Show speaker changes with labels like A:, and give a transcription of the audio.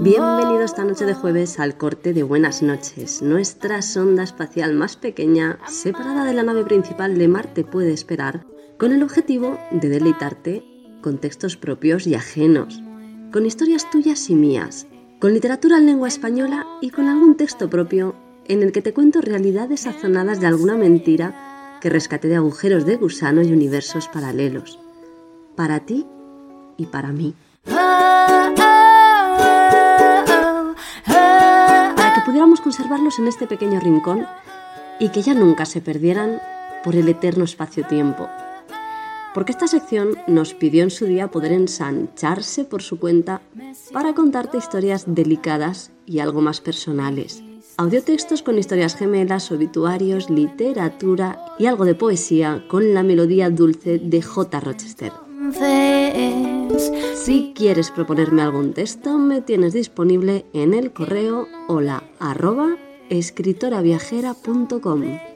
A: Bienvenido esta noche de jueves al corte de Buenas noches. Nuestra sonda espacial más pequeña, separada de la nave principal de Marte, puede esperar, con el objetivo de deleitarte con textos propios y ajenos, con historias tuyas y mías, con literatura en lengua española y con algún texto propio en el que te cuento realidades sazonadas de alguna mentira que rescate de agujeros de gusano y universos paralelos. Para ti y para mí. Para que pudiéramos conservarlos en este pequeño rincón y que ya nunca se perdieran por el eterno espacio-tiempo. Porque esta sección nos pidió en su día poder ensancharse por su cuenta para contarte historias delicadas y algo más personales. Audiotextos con historias gemelas, obituarios, literatura y algo de poesía con la melodía dulce de J. Rochester. Si quieres proponerme algún texto, me tienes disponible en el correo hola arroba escritoraviajera.com.